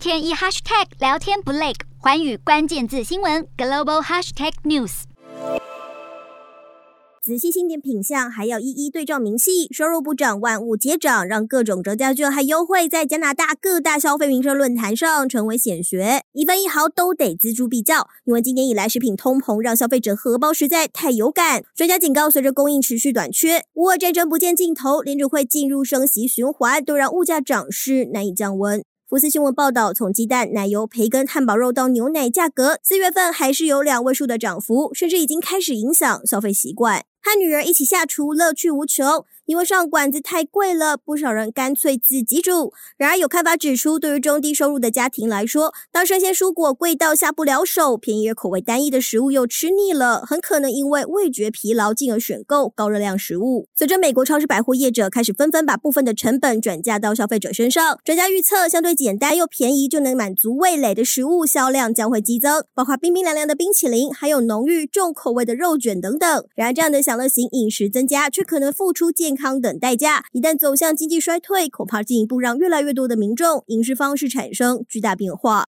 天一 hashtag 聊天不累，寰宇关键字新闻 global hashtag news。仔细清点品相，还要一一对照明细，收入不涨，万物皆涨，让各种折价券还优惠在加拿大各大消费名车论坛上成为显学，一分一毫都得锱铢必较。因为今年以来食品通膨让消费者荷包实在太有感，专家警告，随着供应持续短缺，乌俄战争不见尽头，联储会进入升息循环，都让物价涨势难以降温。福斯新闻报道，从鸡蛋、奶油、培根、汉堡肉到牛奶价格，四月份还是有两位数的涨幅，甚至已经开始影响消费习惯。和女儿一起下厨，乐趣无穷。因为上馆子太贵了，不少人干脆自己煮。然而，有看法指出，对于中低收入的家庭来说，当生鲜蔬果贵到下不了手，便宜而口味单一的食物又吃腻了，很可能因为味觉疲劳，进而选购高热量食物。随着美国超市百货业者开始纷纷把部分的成本转嫁到消费者身上，专家预测，相对简单又便宜就能满足味蕾的食物销量将会激增，包括冰冰凉凉的冰淇淋，还有浓郁重口味的肉卷等等。然而，这样的享乐型饮食增加，却可能付出健康康等代价，一旦走向经济衰退，恐怕进一步让越来越多的民众饮食方式产生巨大变化。